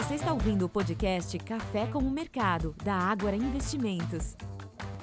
Você está ouvindo o podcast Café com o Mercado, da Ágora Investimentos.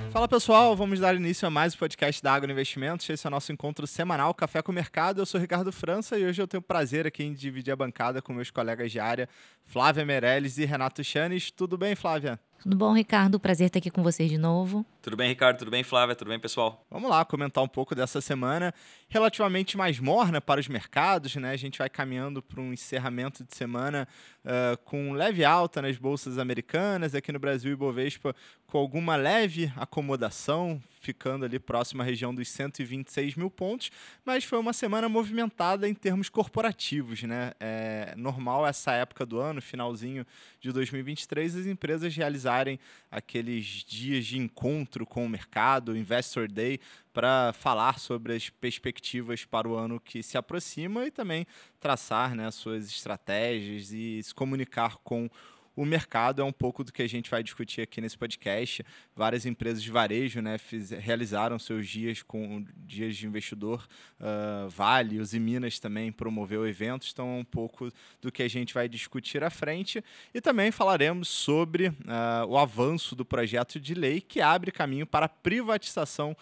Fala pessoal, vamos dar início a mais um podcast da Água Investimentos. Esse é o nosso encontro semanal Café com o Mercado. Eu sou Ricardo França e hoje eu tenho o prazer aqui em dividir a bancada com meus colegas de área, Flávia Meirelles e Renato Chanes. Tudo bem, Flávia? Tudo bom, Ricardo? Prazer estar aqui com vocês de novo. Tudo bem, Ricardo? Tudo bem, Flávia? Tudo bem, pessoal? Vamos lá comentar um pouco dessa semana relativamente mais morna para os mercados, né? A gente vai caminhando para um encerramento de semana uh, com leve alta nas bolsas americanas, aqui no Brasil e Bovespa com alguma leve acomodação, ficando ali próximo à região dos 126 mil pontos, mas foi uma semana movimentada em termos corporativos, né? É normal essa época do ano, finalzinho de 2023, as empresas realizarem aqueles dias de encontro com o mercado, Investor Day, para falar sobre as perspectivas para o ano que se aproxima e também traçar né, suas estratégias e se comunicar com o mercado é um pouco do que a gente vai discutir aqui nesse podcast. Várias empresas de varejo né, fiz, realizaram seus dias com dias de investidor. Uh, vale, os e Minas também promoveu eventos, então é um pouco do que a gente vai discutir à frente. E também falaremos sobre uh, o avanço do projeto de lei que abre caminho para a privatização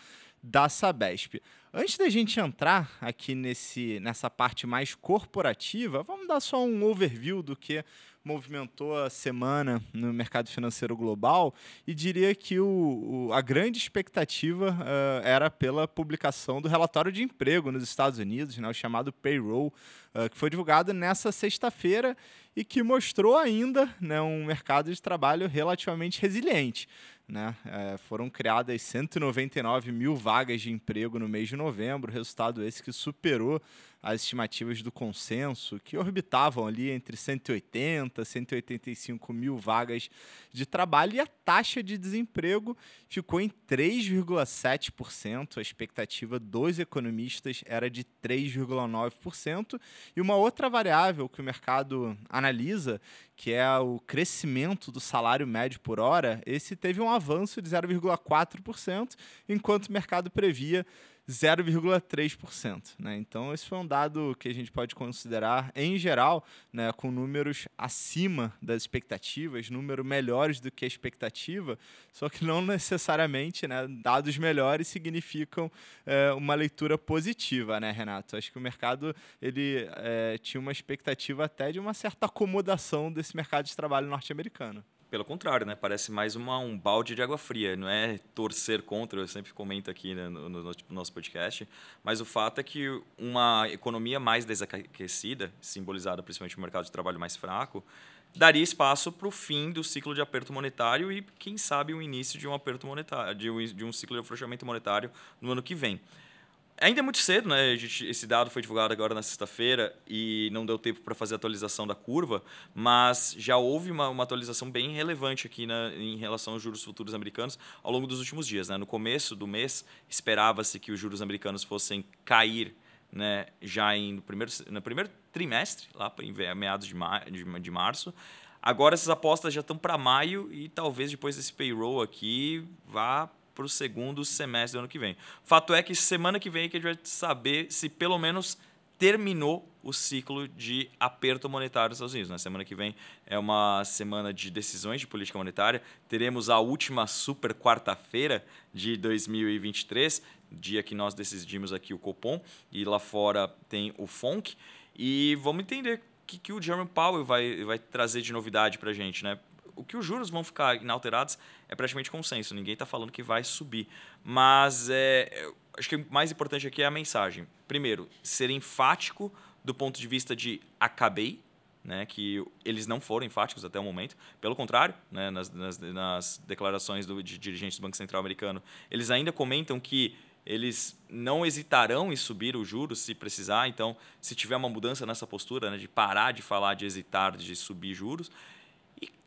da Sabesp. Antes da gente entrar aqui nesse, nessa parte mais corporativa, vamos dar só um overview do que movimentou a semana no mercado financeiro global e diria que o, o a grande expectativa uh, era pela publicação do relatório de emprego nos Estados Unidos, né, o chamado payroll, uh, que foi divulgado nessa sexta-feira e que mostrou ainda né, um mercado de trabalho relativamente resiliente. Né? É, foram criadas 199 mil vagas de emprego no mês de novembro, resultado esse que superou as estimativas do consenso, que orbitavam ali entre 180 e 185 mil vagas de trabalho, e a taxa de desemprego ficou em 3,7%. A expectativa dos economistas era de 3,9%. E uma outra variável que o mercado analisa, que é o crescimento do salário médio por hora, esse teve um avanço de 0,4%, enquanto o mercado previa 0,3%. Né? Então, esse foi um dado que a gente pode considerar, em geral, né, com números acima das expectativas, números melhores do que a expectativa, só que não necessariamente né, dados melhores significam é, uma leitura positiva, né, Renato? Acho que o mercado ele é, tinha uma expectativa até de uma certa acomodação desse mercado de trabalho norte-americano. Pelo contrário, né? Parece mais uma, um balde de água fria. Não é torcer contra, eu sempre comento aqui né, no, no, no, nosso podcast. Mas o fato é que uma economia mais desaquecida, simbolizada principalmente no mercado de trabalho mais fraco, daria espaço para o fim do ciclo de aperto monetário e, quem sabe, o início de um aperto monetário, de um, de um ciclo de afrouxamento monetário no ano que vem. Ainda é muito cedo, né? Gente, esse dado foi divulgado agora na sexta-feira e não deu tempo para fazer a atualização da curva, mas já houve uma, uma atualização bem relevante aqui na, em relação aos juros futuros americanos ao longo dos últimos dias. Né? No começo do mês, esperava-se que os juros americanos fossem cair né, já em, no, primeiro, no primeiro trimestre, lá em meados de, de, de março. Agora essas apostas já estão para maio e talvez depois desse payroll aqui vá para o segundo semestre do ano que vem. Fato é que semana que vem é que a gente vai saber se pelo menos terminou o ciclo de aperto monetário dos Estados Unidos. Na semana que vem é uma semana de decisões de política monetária. Teremos a última super quarta-feira de 2023, dia que nós decidimos aqui o Copom, e lá fora tem o FONC. E vamos entender o que, que o Jerome Powell vai, vai trazer de novidade para a gente. Né? O que os juros vão ficar inalterados é praticamente consenso. Ninguém está falando que vai subir. Mas é, acho que o mais importante aqui é a mensagem. Primeiro, ser enfático do ponto de vista de acabei, né, que eles não foram enfáticos até o momento. Pelo contrário, né, nas, nas, nas, declarações do, de dirigentes do Banco Central americano, eles ainda comentam que eles não hesitarão em subir os juros se precisar. Então, se tiver uma mudança nessa postura né, de parar de falar de hesitar, de subir juros,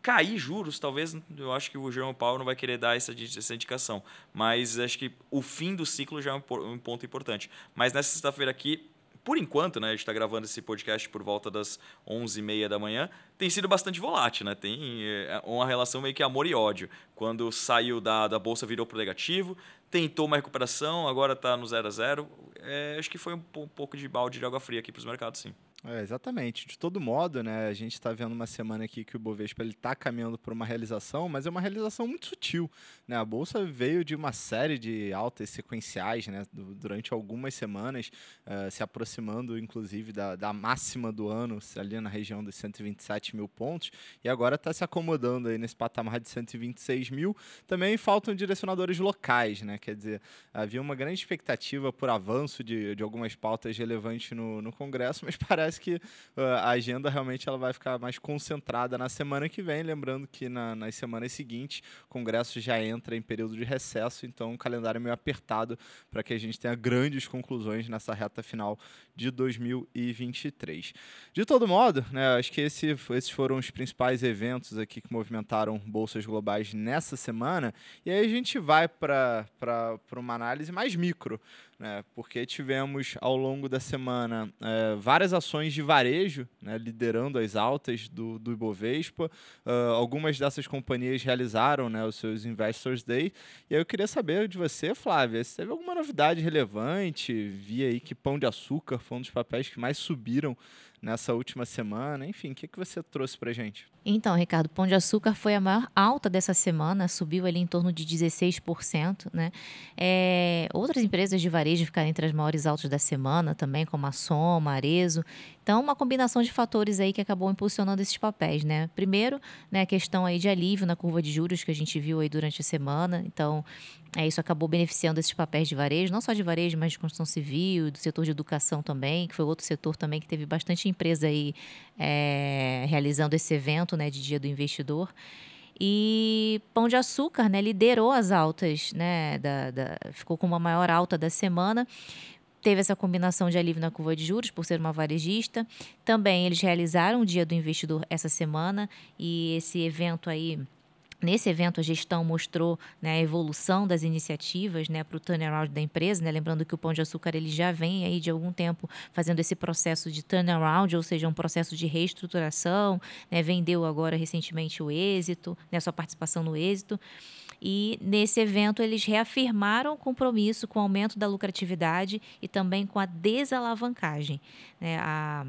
cair juros, talvez eu acho que o Jerome Powell não vai querer dar essa, essa indicação. Mas acho que o fim do ciclo já é um, ponto importante. Mas nessa sexta-feira aqui, por enquanto, né, a gente está gravando esse podcast por volta das 11h30 da manhã, tem sido bastante volátil, né? Tem é, uma relação meio que amor e ódio. Quando saiu da, da bolsa, virou para o negativo, tentou uma recuperação, agora está no 0 a 0 é, Acho que foi um, um pouco de balde de água fria aqui para os mercados, sim. É, exatamente. De todo modo, né, a gente está vendo uma semana aqui que o Bovespa está caminhando por uma realização, mas é uma realização muito sutil. Né? A Bolsa veio de uma série de altas sequenciais né, durante algumas semanas, uh, se aproximando, inclusive, da, da máxima do ano, ali na região dos 127 mil pontos, e agora está se acomodando aí nesse patamar de 126 mil. Também faltam direcionadores locais, né? quer dizer, havia uma grande expectativa por avanço de, de algumas pautas relevantes no, no Congresso, mas parece parece que uh, a agenda realmente ela vai ficar mais concentrada na semana que vem. Lembrando que na, nas semanas seguintes o Congresso já entra em período de recesso, então o calendário é meio apertado para que a gente tenha grandes conclusões nessa reta final de 2023. De todo modo, né, acho que esse, esses foram os principais eventos aqui que movimentaram bolsas globais nessa semana. E aí a gente vai para uma análise mais micro né, porque tivemos ao longo da semana é, várias ações de varejo né, liderando as altas do, do Ibovespa. Uh, algumas dessas companhias realizaram né, os seus Investors Day. E eu queria saber de você, Flávia, se teve alguma novidade relevante? Vi aí que Pão de Açúcar foi um dos papéis que mais subiram nessa última semana. Enfim, o que, que você trouxe para gente? Então, Ricardo, Pão de Açúcar foi a maior alta dessa semana, subiu ali em torno de 16%. Né? É, outras empresas de varejo ficaram entre as maiores altas da semana também, como a Soma, Arezo. Então, uma combinação de fatores aí que acabou impulsionando esses papéis, né? Primeiro, né, a questão aí de alívio na curva de juros que a gente viu aí durante a semana. Então, é, isso acabou beneficiando esses papéis de varejo, não só de varejo, mas de construção civil, do setor de educação também, que foi outro setor também que teve bastante empresa aí é, realizando esse evento, né, de Dia do Investidor. E Pão de Açúcar, né, liderou as altas, né, da, da, ficou com uma maior alta da semana, teve essa combinação de alívio na curva de juros por ser uma varejista. Também eles realizaram o Dia do Investidor essa semana e esse evento aí Nesse evento, a gestão mostrou né, a evolução das iniciativas né, para o turnaround da empresa. Né? Lembrando que o Pão de Açúcar ele já vem aí de algum tempo fazendo esse processo de turnaround, ou seja, um processo de reestruturação. Né? Vendeu agora recentemente o êxito, né, sua participação no êxito. E nesse evento eles reafirmaram o compromisso com o aumento da lucratividade e também com a desalavancagem. Né? A,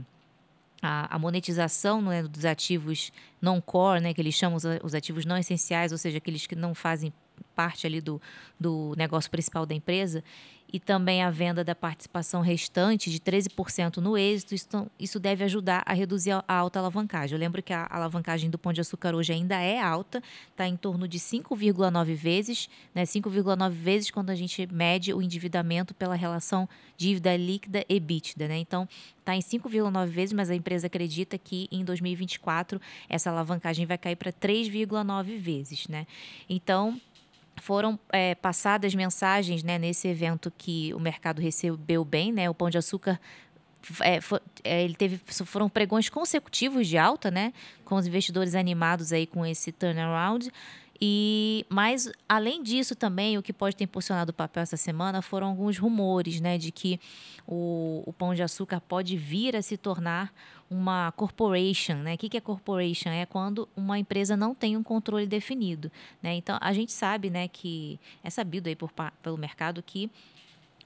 a, a, monetização né, dos ativos non-core, né, que eles chamam os, os ativos não essenciais, ou seja, aqueles que não fazem parte ali do, do negócio principal da empresa, e também a venda da participação restante de 13% no êxito, isso, isso deve ajudar a reduzir a, alta alavancagem. Eu lembro que a alavancagem do Pão de Açúcar hoje ainda é alta, está em torno de 5,9 vezes, né? 5,9 vezes quando a gente mede o endividamento pela relação dívida líquida e EBITDA. Né? Então, está em 5,9 vezes, mas a empresa acredita que em 2024 essa alavancagem vai cair para 3,9 vezes. Né? Então, foram é, passadas mensagens né, nesse evento que o mercado recebeu bem, né? O Pão de Açúcar é, é, ele teve foram pregões consecutivos de alta, né? Com os investidores animados aí com esse turnaround. E mas além disso também o que pode ter impulsionado o papel essa semana foram alguns rumores, né, de que o, o pão de açúcar pode vir a se tornar uma corporation, né? O que é corporation? É quando uma empresa não tem um controle definido, né? Então a gente sabe, né, que é sabido aí por, pelo mercado que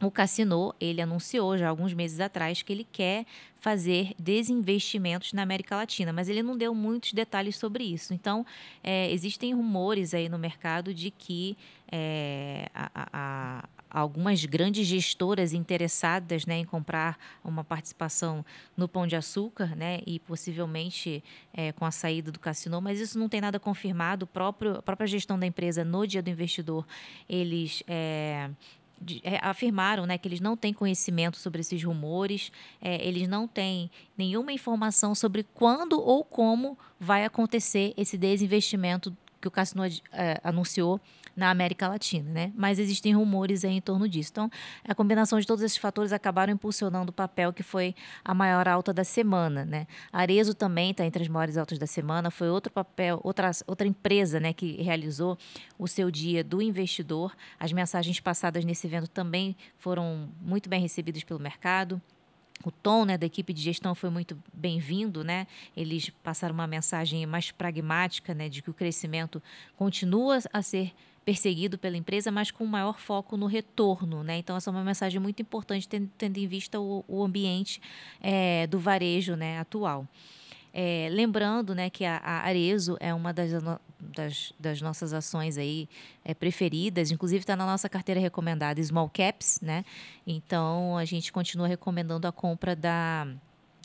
o Cassino, ele anunciou já alguns meses atrás que ele quer fazer desinvestimentos na América Latina, mas ele não deu muitos detalhes sobre isso. Então, é, existem rumores aí no mercado de que é, a, a, algumas grandes gestoras interessadas né, em comprar uma participação no Pão de Açúcar, né, e possivelmente é, com a saída do Cassino, mas isso não tem nada confirmado. O próprio, a própria gestão da empresa, no dia do investidor, eles é, é, afirmaram né, que eles não têm conhecimento sobre esses rumores, é, eles não têm nenhuma informação sobre quando ou como vai acontecer esse desinvestimento que o Cassino é, anunciou na América Latina, né? Mas existem rumores em torno disso. Então, a combinação de todos esses fatores acabaram impulsionando o papel que foi a maior alta da semana, né? Arezo também está entre as maiores altas da semana, foi outro papel, outra, outra empresa, né, que realizou o seu dia do investidor. As mensagens passadas nesse evento também foram muito bem recebidas pelo mercado o tom né, da equipe de gestão foi muito bem-vindo, né? Eles passaram uma mensagem mais pragmática, né, de que o crescimento continua a ser perseguido pela empresa, mas com maior foco no retorno. Né? Então, essa é uma mensagem muito importante, tendo, tendo em vista o, o ambiente é, do varejo né, atual. É, lembrando né, que a, a Arezo é uma das, das, das nossas ações aí é, preferidas, inclusive está na nossa carteira recomendada Small Caps, né? Então a gente continua recomendando a compra da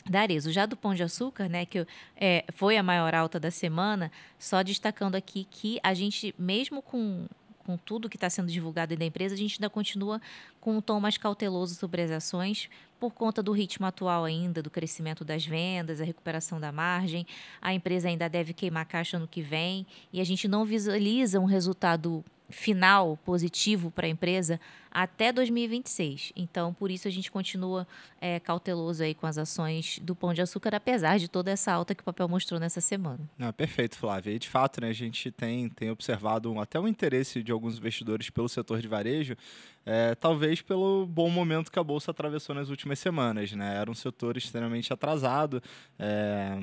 da Arezo. Já do Pão de Açúcar, né, que é, foi a maior alta da semana, só destacando aqui que a gente, mesmo com com tudo que está sendo divulgado da empresa, a gente ainda continua com um tom mais cauteloso sobre as ações, por conta do ritmo atual ainda, do crescimento das vendas, a recuperação da margem. A empresa ainda deve queimar caixa no que vem e a gente não visualiza um resultado final positivo para a empresa até 2026. Então, por isso a gente continua é, cauteloso aí com as ações do Pão de Açúcar, apesar de toda essa alta que o papel mostrou nessa semana. Perfeito, Flávia. E de fato, né, a gente tem, tem observado um, até o um interesse de alguns investidores pelo setor de varejo, é, talvez pelo bom momento que a Bolsa atravessou nas últimas semanas. Né? Era um setor extremamente atrasado. É,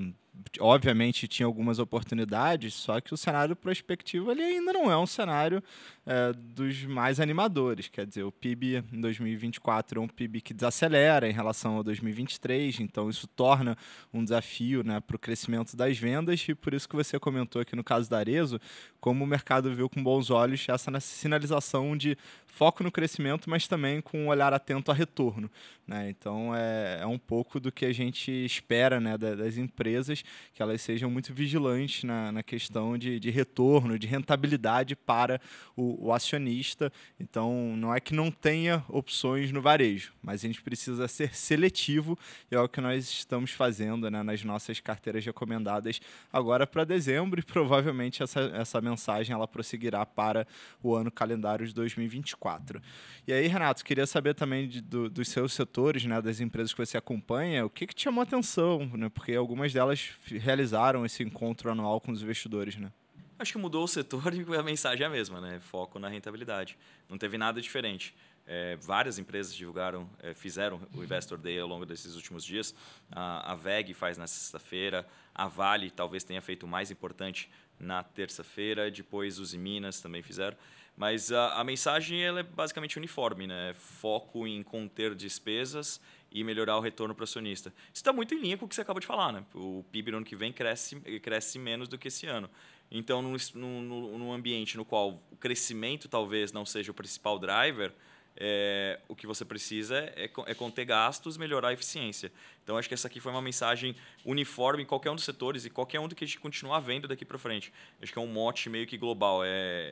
obviamente tinha algumas oportunidades, só que o cenário prospectivo ele ainda não é um cenário é, dos mais animadores. Quer dizer, o PIB em 2024 é um PIB que desacelera em relação a 2023, então isso torna um desafio né, para o crescimento das vendas e por isso que você comentou aqui no caso da Arezo, como o mercado viu com bons olhos essa sinalização de foco no crescimento, mas também com um olhar atento a retorno. Né? Então é, é um pouco do que a gente espera né, das empresas, que elas sejam muito vigilantes na, na questão de, de retorno, de rentabilidade para o, o acionista. Então não é que não tenha opções no varejo, mas a gente precisa ser seletivo e é o que nós estamos fazendo né, nas nossas carteiras recomendadas agora para dezembro e provavelmente essa, essa mensagem ela prosseguirá para o ano calendário de 2024. E aí, Renato, queria saber também de, do, dos seus setores, né, das empresas que você acompanha, o que, que te chamou a atenção, né? Porque algumas delas realizaram esse encontro anual com os investidores, né? Acho que mudou o setor e a mensagem é a mesma, né? Foco na rentabilidade. Não teve nada diferente. É, várias empresas divulgaram, é, fizeram o Investor Day ao longo desses últimos dias. A, a VEG faz na sexta-feira, a Vale talvez tenha feito o mais importante na terça-feira, depois os Minas também fizeram. Mas a, a mensagem ela é basicamente uniforme, né? Foco em conter despesas e melhorar o retorno para o acionista. Isso está muito em linha com o que você acabou de falar, né? O PIB no ano que vem cresce, cresce menos do que esse ano. Então, num, num, num ambiente no qual o crescimento talvez não seja o principal driver, é, o que você precisa é, é conter gastos, melhorar a eficiência. Então, acho que essa aqui foi uma mensagem uniforme em qualquer um dos setores e qualquer um do que a gente continuar vendo daqui para frente. Acho que é um mote meio que global. É,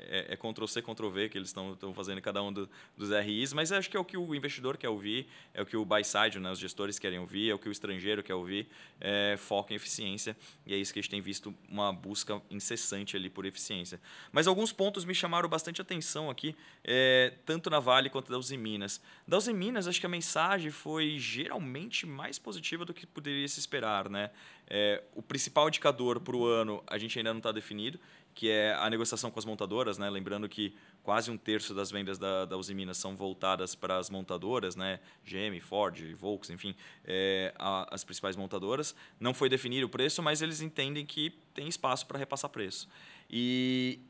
é, é Ctrl-C, Ctrl-V que eles estão fazendo em cada um do, dos RIs, mas acho que é o que o investidor quer ouvir, é o que o buy-side, né, os gestores querem ouvir, é o que o estrangeiro quer ouvir, é, foco em eficiência. E é isso que a gente tem visto, uma busca incessante ali por eficiência. Mas alguns pontos me chamaram bastante atenção aqui, é, tanto na Vale quanto da Uzi Minas. Da Uzi Minas, acho que a mensagem foi geralmente mais positiva do que poderia se esperar. Né? É, o principal indicador para o ano a gente ainda não está definido, que é a negociação com as montadoras. Né? Lembrando que quase um terço das vendas da, da Usiminas são voltadas para as montadoras, né? GM, Ford, Volks, enfim, é, a, as principais montadoras. Não foi definido o preço, mas eles entendem que tem espaço para repassar preço. E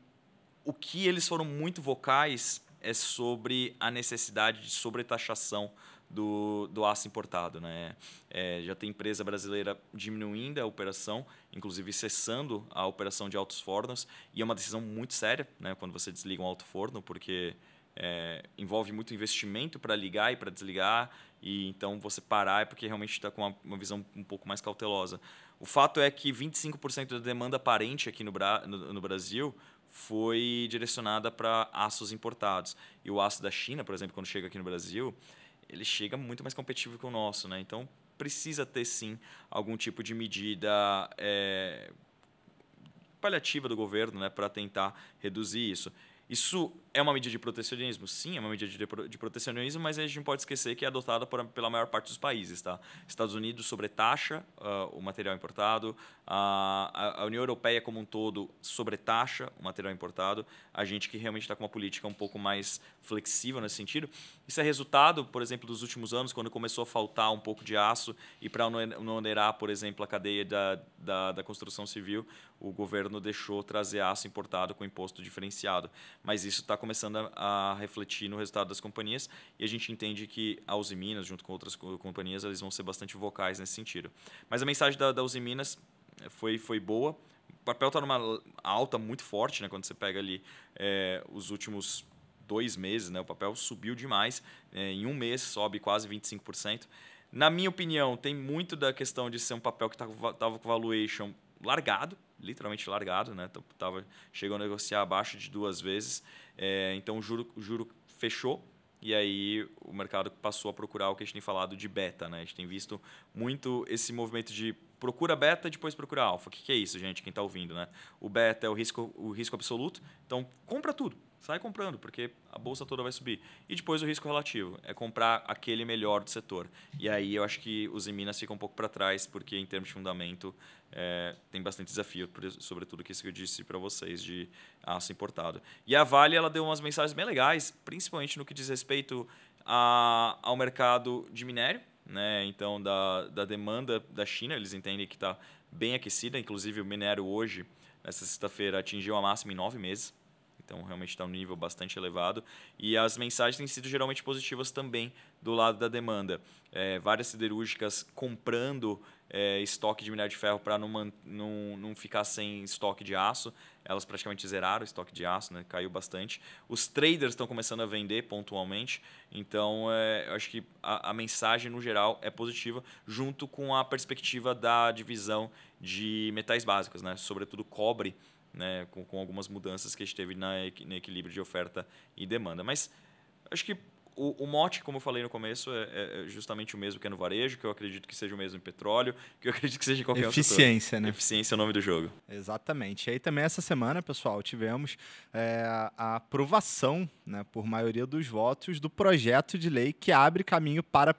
o que eles foram muito vocais é sobre a necessidade de sobretaxação do, do aço importado. Né? É, já tem empresa brasileira diminuindo a operação, inclusive cessando a operação de altos fornos, e é uma decisão muito séria né, quando você desliga um alto forno, porque é, envolve muito investimento para ligar e para desligar, e então você parar é porque realmente está com uma, uma, visão um pouco mais cautelosa. O fato é que 25% da demanda aparente aqui no, no, no Brasil foi direcionada para aços importados. E o aço da China, por exemplo, quando chega aqui no Brasil, ele chega muito mais competitivo que o nosso, né? Então precisa ter sim algum tipo de medida é, paliativa do governo, né, para tentar reduzir isso. Isso é uma medida de protecionismo? Sim, é uma medida de, de protecionismo, mas a gente não pode esquecer que é adotada por, pela maior parte dos países. Tá? Estados Unidos sobretaxa uh, o material importado, a, a, União Europeia como um todo sobretaxa o material importado, a gente que realmente está com uma política um pouco mais flexível nesse sentido. Isso é resultado, por exemplo, dos últimos anos, quando começou a faltar um pouco de aço e para não onerar, por exemplo, a cadeia da, da, da construção civil, o governo deixou trazer aço importado com imposto diferenciado. Mas isso está começando a, a, refletir no resultado das companhias e a gente entende que a Uzi Minas, junto com outras companhias, eles vão ser bastante vocais nesse sentido. Mas a mensagem da, da Uzi Minas eh, foi, foi boa. O papel está numa alta muito forte, né? Quando você pega ali é, os últimos dois meses, né? O papel subiu demais. É, em um mês sobe quase 25%. Na minha opinião, tem muito da questão de ser um papel que estava com valuation largado, literalmente largado, né? Tava, chegou a negociar abaixo de duas vezes. É, então o juro, o juro fechou e aí o mercado passou a procurar o que a gente tem falado de beta. Né? A gente tem visto muito esse movimento de procura beta depois procura alfa. O que, que é isso, gente, quem está ouvindo? Né? O beta é o risco, o risco absoluto, então compra tudo. Sai comprando, porque a bolsa toda vai subir. E depois o risco relativo, é comprar aquele melhor do setor. E aí eu acho que os Minas ficam um pouco para trás, porque em termos de fundamento é, tem bastante desafio, sobretudo que isso que eu disse para vocês de aço importado. E a Vale ela deu umas mensagens bem legais, principalmente no que diz respeito a, ao mercado de minério, né? então da, da demanda da China, eles entendem que está bem aquecida, inclusive o minério hoje, nessa sexta-feira, atingiu a máxima em nove meses. Então, realmente está um nível bastante elevado. E as mensagens têm sido geralmente positivas também do lado da demanda. É, várias siderúrgicas comprando é, estoque de minério de ferro para não, não, não ficar sem estoque de aço. Elas praticamente zeraram o estoque de aço, né? caiu bastante. Os traders estão começando a vender pontualmente. Então, é, eu acho que a, a mensagem, no geral, é positiva, junto com a perspectiva da divisão de metais básicos, né? sobretudo cobre né, com, com algumas mudanças que a gente teve na, no equilíbrio de oferta e demanda. Mas acho que o, o, mote, como eu falei no começo, é, é, justamente o mesmo que é no varejo, que eu acredito que seja o mesmo em petróleo, que eu acredito que seja em qualquer Eficiência, né? Eficiência é o nome do jogo. Exatamente. E aí também essa semana, pessoal, tivemos é, a aprovação, né, por maioria dos votos, do projeto de lei que abre caminho para a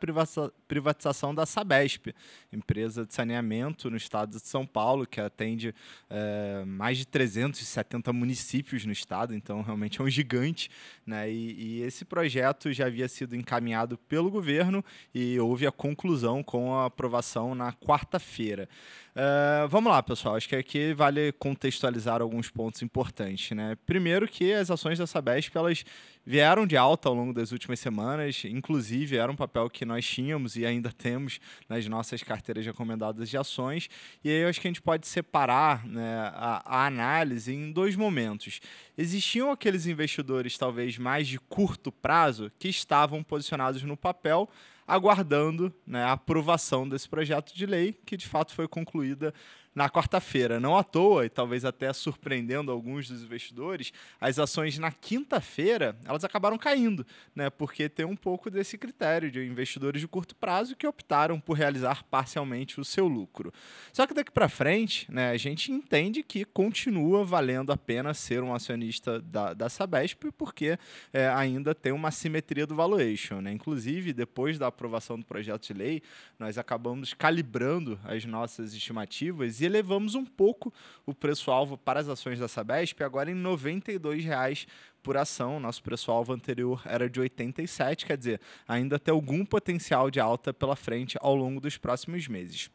privatização da Sabesp, empresa de saneamento no estado de São Paulo, que atende é, mais de 370 municípios no estado, então realmente é um gigante. Né? E, e esse projeto já havia sido encaminhado pelo governo e houve a conclusão com a aprovação na quarta-feira. Uh, vamos lá, pessoal. Acho que aqui vale contextualizar alguns pontos importantes. Né? Primeiro que as ações da Sabesp elas vieram de alta ao longo das últimas semanas, inclusive era um papel que nós tínhamos e ainda temos nas nossas carteiras recomendadas de ações. E aí eu acho que a gente pode separar né, a, a análise em dois momentos. Existiam aqueles investidores, talvez mais de curto prazo, que estavam posicionados no papel aguardando né, a aprovação desse projeto de lei, que de fato foi concluída na quarta-feira. Não à toa, e talvez até surpreendendo alguns dos investidores, as ações na quinta-feira elas acabaram caindo, né? Porque tem um pouco desse critério de investidores de curto prazo que optaram por realizar parcialmente o seu lucro. Só que daqui para frente, né, a gente entende que continua valendo a pena ser um acionista da, da Sabesp, porque é, ainda tem uma simetria do valuation. Né? Inclusive, depois da aprovação do projeto de lei, nós acabamos calibrando as nossas estimativas e elevamos um pouco o preço-alvo para as ações da Sabesp, agora em R$ 92,00 por ação. Nosso preço-alvo anterior era de 87, quer dizer, ainda tem algum potencial de alta pela frente ao longo dos próximos meses.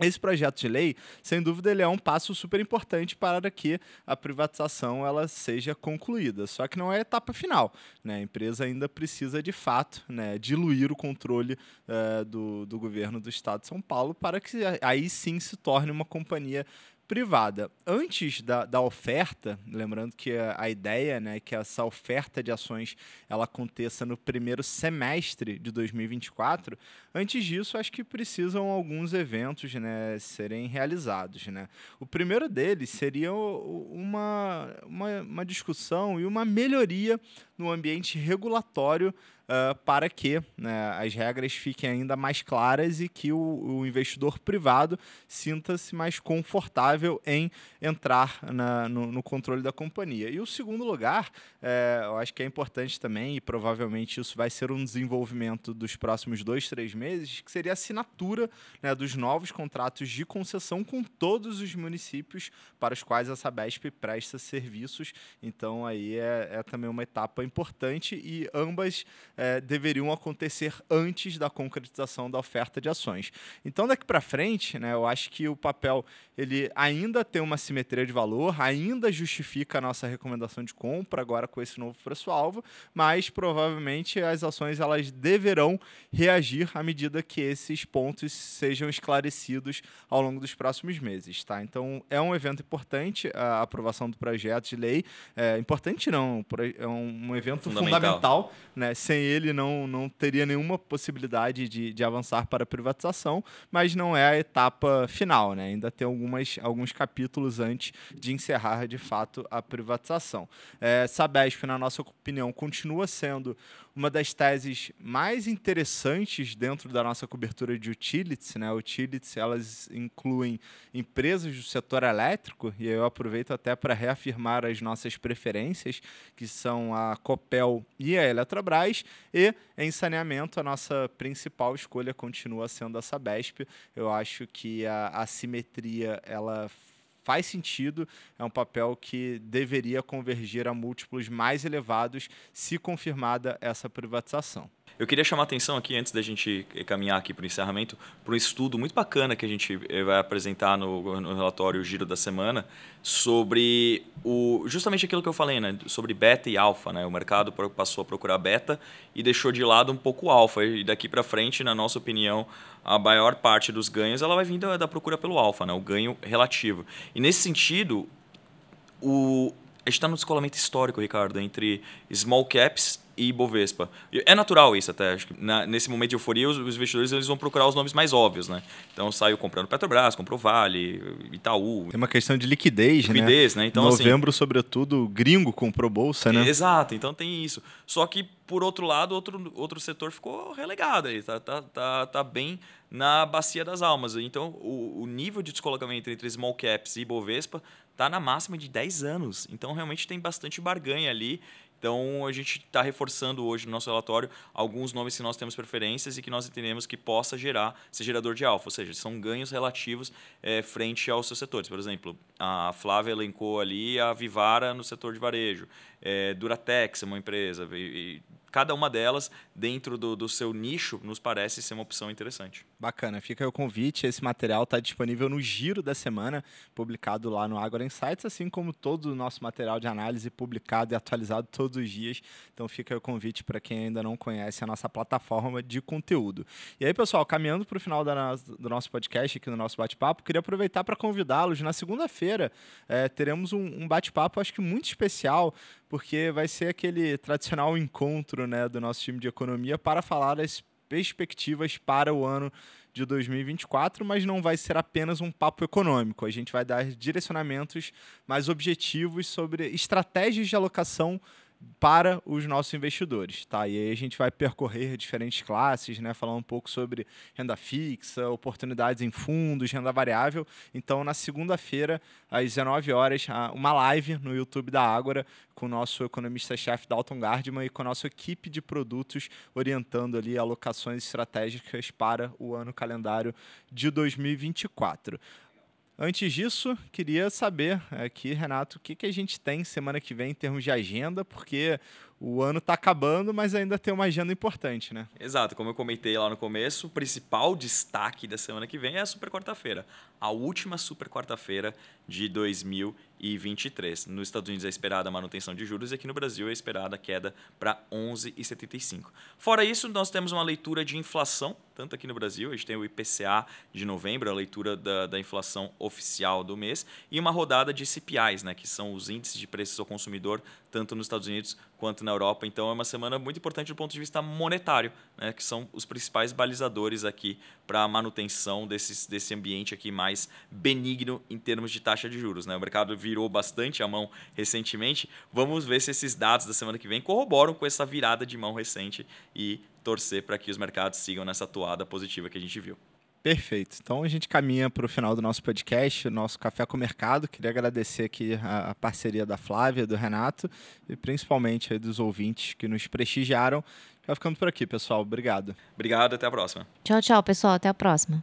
Esse projeto de lei, sem dúvida, ele é um passo super importante para que a privatização ela seja concluída. Só que não é a etapa final. Né? A empresa ainda precisa, de fato, né, diluir o controle uh, do, do governo do Estado de São Paulo para que aí sim se torne uma companhia privada. Antes da, da oferta, lembrando que a, ideia né, é que essa oferta de ações ela aconteça no primeiro semestre de 2024, antes disso, acho que precisam alguns eventos né, serem realizados. Né? O primeiro deles seria uma, uma, uma discussão e uma melhoria no ambiente regulatório uh, para que né, as regras fiquem ainda mais claras e que o, o investidor privado sinta-se mais confortável em entrar na, no, no, controle da companhia. E o segundo lugar, é, eu acho que é importante também, e provavelmente isso vai ser um desenvolvimento dos próximos dois, três meses, que seria a assinatura né, dos novos contratos de concessão com todos os municípios para os quais a Sabesp presta serviços. Então aí é, é também uma etapa importante e ambas é, deveriam acontecer antes da concretização da oferta de ações. Então, daqui para frente, né, eu acho que o papel ele ainda tem uma simetria de valor, ainda justifica a nossa recomendação de compra agora com esse novo preço-alvo, mas provavelmente as ações elas deverão reagir à medida que esses pontos sejam esclarecidos ao longo dos próximos meses. Tá? Então, é um evento importante a aprovação do projeto de lei. É, importante não, é um, evento fundamental, fundamental né? sem ele não, não teria nenhuma possibilidade de, de avançar para a privatização, mas não é a etapa final, né? ainda tem algumas, alguns capítulos antes de encerrar de fato a privatização. É, Sabesp, na nossa opinião, continua sendo uma das teses mais interessantes dentro da nossa cobertura de utilities, né? Utilities, elas incluem empresas do setor elétrico, e eu aproveito até para reafirmar as nossas preferências, que são a Copel e a Eletrobras, e em saneamento, a nossa principal escolha continua sendo a Sabesp. Eu acho que a assimetria, ela faz sentido, é um papel que deveria convergir a múltiplos mais elevados se confirmada essa privatização. Eu queria chamar a atenção aqui, antes da gente caminhar aqui para o encerramento, para um estudo muito bacana que a gente eh, vai apresentar no, no relatório Giro da Semana sobre o, justamente aquilo que eu falei, né? sobre beta e alfa. Né? O mercado passou a procurar beta e deixou de lado um pouco alfa. E daqui para frente, na nossa opinião, a maior parte dos ganhos ela vai vir da, da procura pelo alfa, né? o ganho relativo. E nesse sentido, o, a gente está no descolamento histórico, Ricardo, entre small caps e Bovespa. É natural isso até. Acho que na, nesse momento de euforia, os, os, investidores eles vão procurar os nomes mais óbvios, né? Então saiu comprando Petrobras, comprou Vale, Itaú. Tem uma questão de liquidez, liquidez né? né? Então, assim Novembro, assim, sobretudo, gringo comprou bolsa, né? Exato, então tem isso. Só que, por outro lado, outro, outro setor ficou relegado aí, tá, tá, tá, tá bem na bacia das almas. Então, o, o nível de descolocamento entre small caps e Bovespa está na máxima de 10 anos. Então, realmente tem bastante barganha ali. Então, a gente está reforçando hoje no nosso relatório alguns nomes que nós temos preferências e que nós entendemos que possa gerar, ser gerador de alfa, ou seja, são ganhos relativos é, frente aos seus setores. Por exemplo, a Flávia elencou ali a Vivara no setor de varejo, é, Duratex é uma empresa, cada uma delas, dentro do, do seu nicho, nos parece ser uma opção interessante. Bacana, fica o convite. Esse material está disponível no Giro da Semana, publicado lá no Agora Insights, assim como todo o nosso material de análise publicado e atualizado todos os dias. Então fica o convite para quem ainda não conhece a nossa plataforma de conteúdo. E aí, pessoal, caminhando para o final da, do nosso podcast, aqui no nosso bate-papo, queria aproveitar para convidá-los. Na segunda-feira é, teremos um, um bate-papo, acho que muito especial, porque vai ser aquele tradicional encontro né, do nosso time de economia para falar das perspectivas para o ano de 2024, mas não vai ser apenas um papo econômico. A gente vai dar direcionamentos mais objetivos sobre estratégias de alocação para os nossos investidores, tá? E aí a gente vai percorrer diferentes classes, né? Falar um pouco sobre renda fixa, oportunidades em fundos, renda variável. Então, na segunda-feira, às 19 horas, uma live no YouTube da Ágora com o nosso economista-chefe Dalton Gardman e com a nossa equipe de produtos orientando ali alocações estratégicas para o ano calendário de 2024. Antes disso, queria saber aqui, Renato, o que, que a gente tem semana que vem em termos de agenda, porque o ano está acabando, mas ainda tem uma agenda importante, né? Exato, como eu comentei lá no começo, o principal destaque da semana que vem é a super quarta-feira, a última super quarta-feira de 2023. Nos Estados Unidos é esperada a manutenção de juros e aqui no Brasil é esperada a queda para 11,75. Fora isso, nós temos uma leitura de inflação, tanto aqui no Brasil, a gente tem o IPCA de novembro, a leitura da, da inflação oficial do mês, e uma rodada de CPIs, né, que são os índices de preços ao consumidor tanto nos Estados Unidos quanto na Europa. Então é uma semana muito importante do ponto de vista monetário, né, que são os principais balizadores aqui para a manutenção desses, desse ambiente aqui mais benigno em termos de taxa de juros. Né? O mercado virou bastante a mão recentemente. Vamos ver se esses dados da semana que vem corroboram com essa virada de mão recente e torcer para que os mercados sigam nessa toada positiva que a gente viu. Perfeito. Então a gente caminha para o final do nosso podcast, o nosso Café com o Mercado. Queria agradecer aqui a, parceria da Flávia, do Renato e principalmente dos ouvintes que nos prestigiaram. Já ficamos por aqui, pessoal. Obrigado. Obrigado, até a próxima. Tchau, tchau, pessoal. Até a próxima.